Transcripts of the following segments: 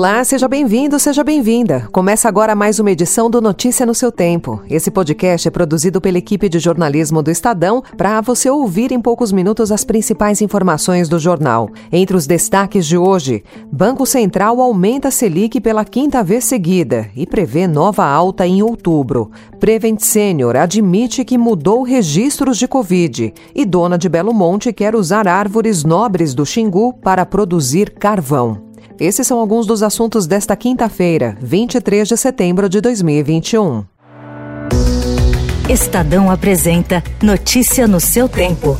Olá, seja bem-vindo, seja bem-vinda. Começa agora mais uma edição do Notícia no seu tempo. Esse podcast é produzido pela equipe de jornalismo do Estadão para você ouvir em poucos minutos as principais informações do jornal. Entre os destaques de hoje, Banco Central aumenta a Selic pela quinta vez seguida e prevê nova alta em outubro. Prevent Senior admite que mudou registros de Covid e dona de Belo Monte quer usar árvores nobres do Xingu para produzir carvão. Esses são alguns dos assuntos desta quinta-feira, 23 de setembro de 2021. Estadão apresenta Notícia no seu tempo.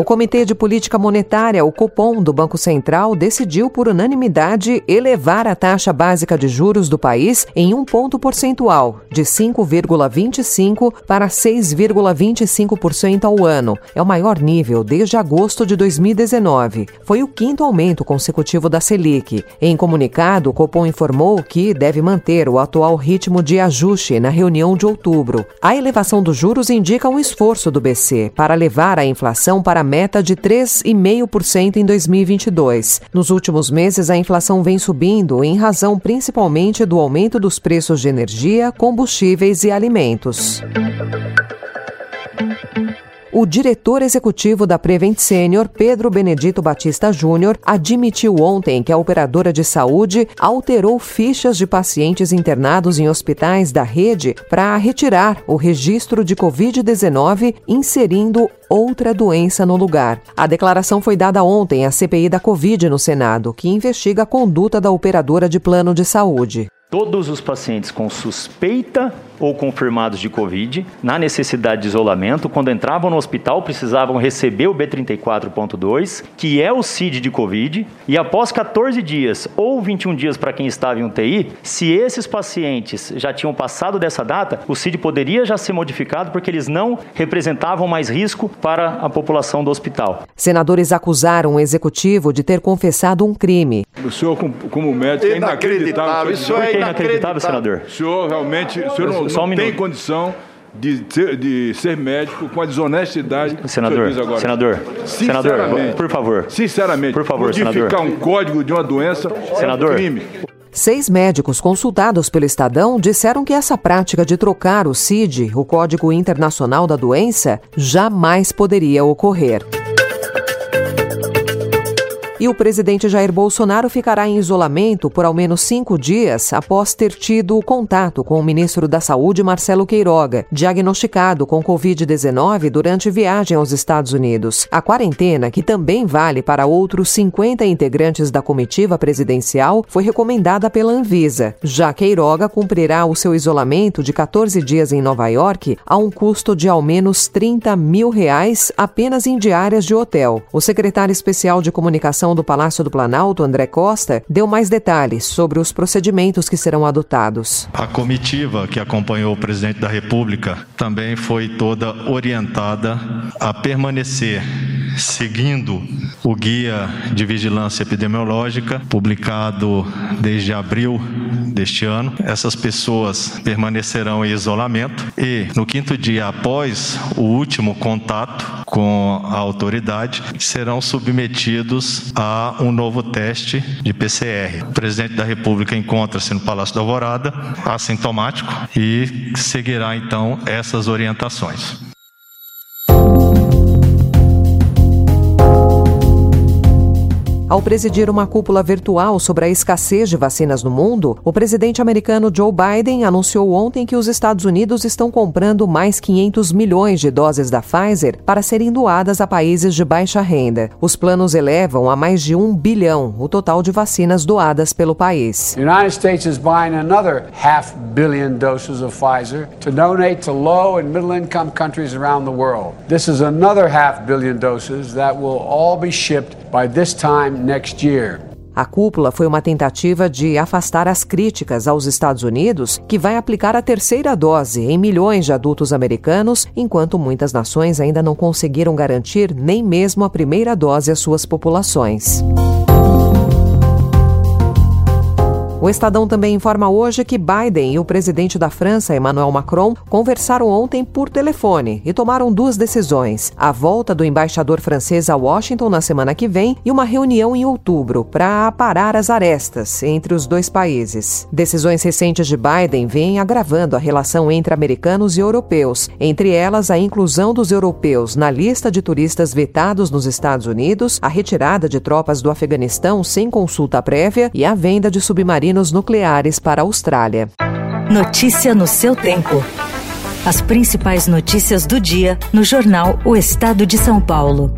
O Comitê de Política Monetária, o Copom, do Banco Central, decidiu por unanimidade elevar a taxa básica de juros do país em um ponto percentual, de 5,25% para 6,25% ao ano. É o maior nível desde agosto de 2019. Foi o quinto aumento consecutivo da Selic. Em comunicado, o Copom informou que deve manter o atual ritmo de ajuste na reunião de outubro. A elevação dos juros indica um esforço do BC para levar a inflação para meta de 3,5% em 2022. Nos últimos meses, a inflação vem subindo em razão principalmente do aumento dos preços de energia, combustíveis e alimentos. O diretor executivo da Prevent Senior, Pedro Benedito Batista Júnior, admitiu ontem que a operadora de saúde alterou fichas de pacientes internados em hospitais da rede para retirar o registro de Covid-19, inserindo outra doença no lugar. A declaração foi dada ontem à CPI da Covid no Senado, que investiga a conduta da operadora de plano de saúde. Todos os pacientes com suspeita ou confirmados de Covid, na necessidade de isolamento, quando entravam no hospital, precisavam receber o B34.2, que é o CID de Covid, e após 14 dias ou 21 dias para quem estava em UTI, se esses pacientes já tinham passado dessa data, o CID poderia já ser modificado porque eles não representavam mais risco para a população do hospital. Senadores acusaram o executivo de ter confessado um crime. O senhor, como médico, é inacreditável. Isso é inacreditável, senador. O senhor realmente o senhor não, não um tem condição de ser, de ser médico com a desonestidade senador, que diz agora. Senador, senador, por favor. Sinceramente, por favor, modificar senador. um código de uma doença senador, é um crime. Seis médicos consultados pelo Estadão disseram que essa prática de trocar o CID, o Código Internacional da Doença, jamais poderia ocorrer. E o presidente Jair Bolsonaro ficará em isolamento por ao menos cinco dias após ter tido contato com o ministro da Saúde, Marcelo Queiroga, diagnosticado com Covid-19 durante viagem aos Estados Unidos. A quarentena, que também vale para outros 50 integrantes da comitiva presidencial, foi recomendada pela Anvisa. Já Queiroga cumprirá o seu isolamento de 14 dias em Nova York a um custo de ao menos 30 mil reais apenas em diárias de hotel. O secretário especial de comunicação do Palácio do Planalto, André Costa, deu mais detalhes sobre os procedimentos que serão adotados. A comitiva que acompanhou o presidente da República também foi toda orientada a permanecer seguindo o guia de vigilância epidemiológica publicado desde abril deste ano. Essas pessoas permanecerão em isolamento e no quinto dia após o último contato com a autoridade serão submetidos a um novo teste de PCR. O presidente da República encontra-se no Palácio da Alvorada, assintomático, e seguirá então essas orientações. Ao presidir uma cúpula virtual sobre a escassez de vacinas no mundo, o presidente americano Joe Biden anunciou ontem que os Estados Unidos estão comprando mais 500 milhões de doses da Pfizer para serem doadas a países de baixa renda. Os planos elevam a mais de um bilhão o total de vacinas doadas pelo país. Doses Pfizer doses next year. A cúpula foi uma tentativa de afastar as críticas aos Estados Unidos, que vai aplicar a terceira dose em milhões de adultos americanos, enquanto muitas nações ainda não conseguiram garantir nem mesmo a primeira dose às suas populações. O Estadão também informa hoje que Biden e o presidente da França, Emmanuel Macron, conversaram ontem por telefone e tomaram duas decisões: a volta do embaixador francês a Washington na semana que vem e uma reunião em outubro para aparar as arestas entre os dois países. Decisões recentes de Biden vêm agravando a relação entre americanos e europeus, entre elas a inclusão dos europeus na lista de turistas vetados nos Estados Unidos, a retirada de tropas do Afeganistão sem consulta prévia e a venda de submarinos submarinos nucleares para a Austrália. Notícia no seu tempo. As principais notícias do dia no jornal O Estado de São Paulo.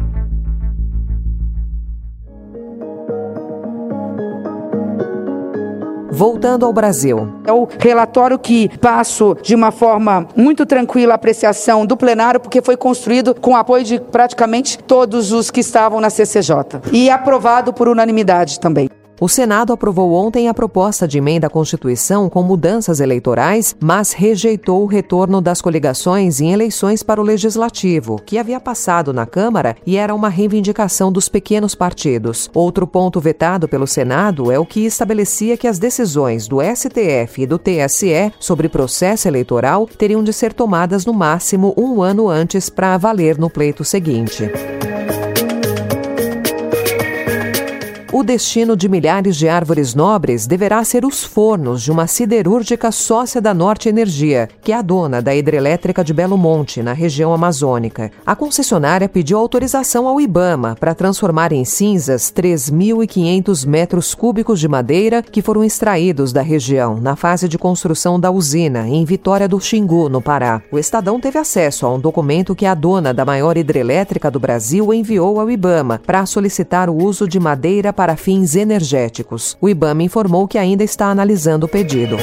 Voltando ao Brasil. É o relatório que passo de uma forma muito tranquila a apreciação do plenário, porque foi construído com apoio de praticamente todos os que estavam na CCJ e aprovado por unanimidade também. O Senado aprovou ontem a proposta de emenda à Constituição com mudanças eleitorais, mas rejeitou o retorno das coligações em eleições para o Legislativo, que havia passado na Câmara e era uma reivindicação dos pequenos partidos. Outro ponto vetado pelo Senado é o que estabelecia que as decisões do STF e do TSE sobre processo eleitoral teriam de ser tomadas no máximo um ano antes para valer no pleito seguinte. O destino de milhares de árvores nobres deverá ser os fornos de uma siderúrgica sócia da Norte Energia, que é a dona da hidrelétrica de Belo Monte, na região amazônica. A concessionária pediu autorização ao Ibama para transformar em cinzas 3.500 metros cúbicos de madeira que foram extraídos da região na fase de construção da usina, em Vitória do Xingu, no Pará. O Estadão teve acesso a um documento que a dona da maior hidrelétrica do Brasil enviou ao Ibama para solicitar o uso de madeira para para fins energéticos. O IBAMA informou que ainda está analisando o pedido.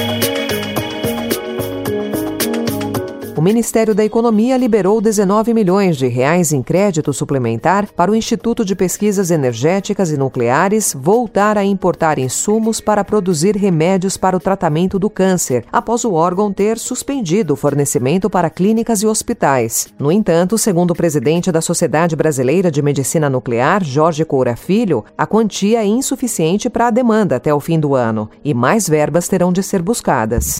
O Ministério da Economia liberou 19 milhões de reais em crédito suplementar para o Instituto de Pesquisas Energéticas e Nucleares voltar a importar insumos para produzir remédios para o tratamento do câncer, após o órgão ter suspendido o fornecimento para clínicas e hospitais. No entanto, segundo o presidente da Sociedade Brasileira de Medicina Nuclear, Jorge Coura Filho, a quantia é insuficiente para a demanda até o fim do ano e mais verbas terão de ser buscadas.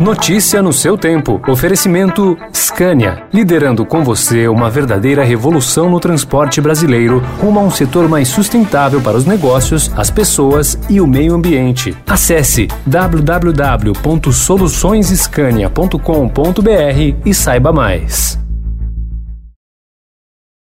Notícia no seu tempo. Oferecimento Scania, liderando com você uma verdadeira revolução no transporte brasileiro, rumo a um setor mais sustentável para os negócios, as pessoas e o meio ambiente. Acesse www.soluçõesescania.com.br e saiba mais.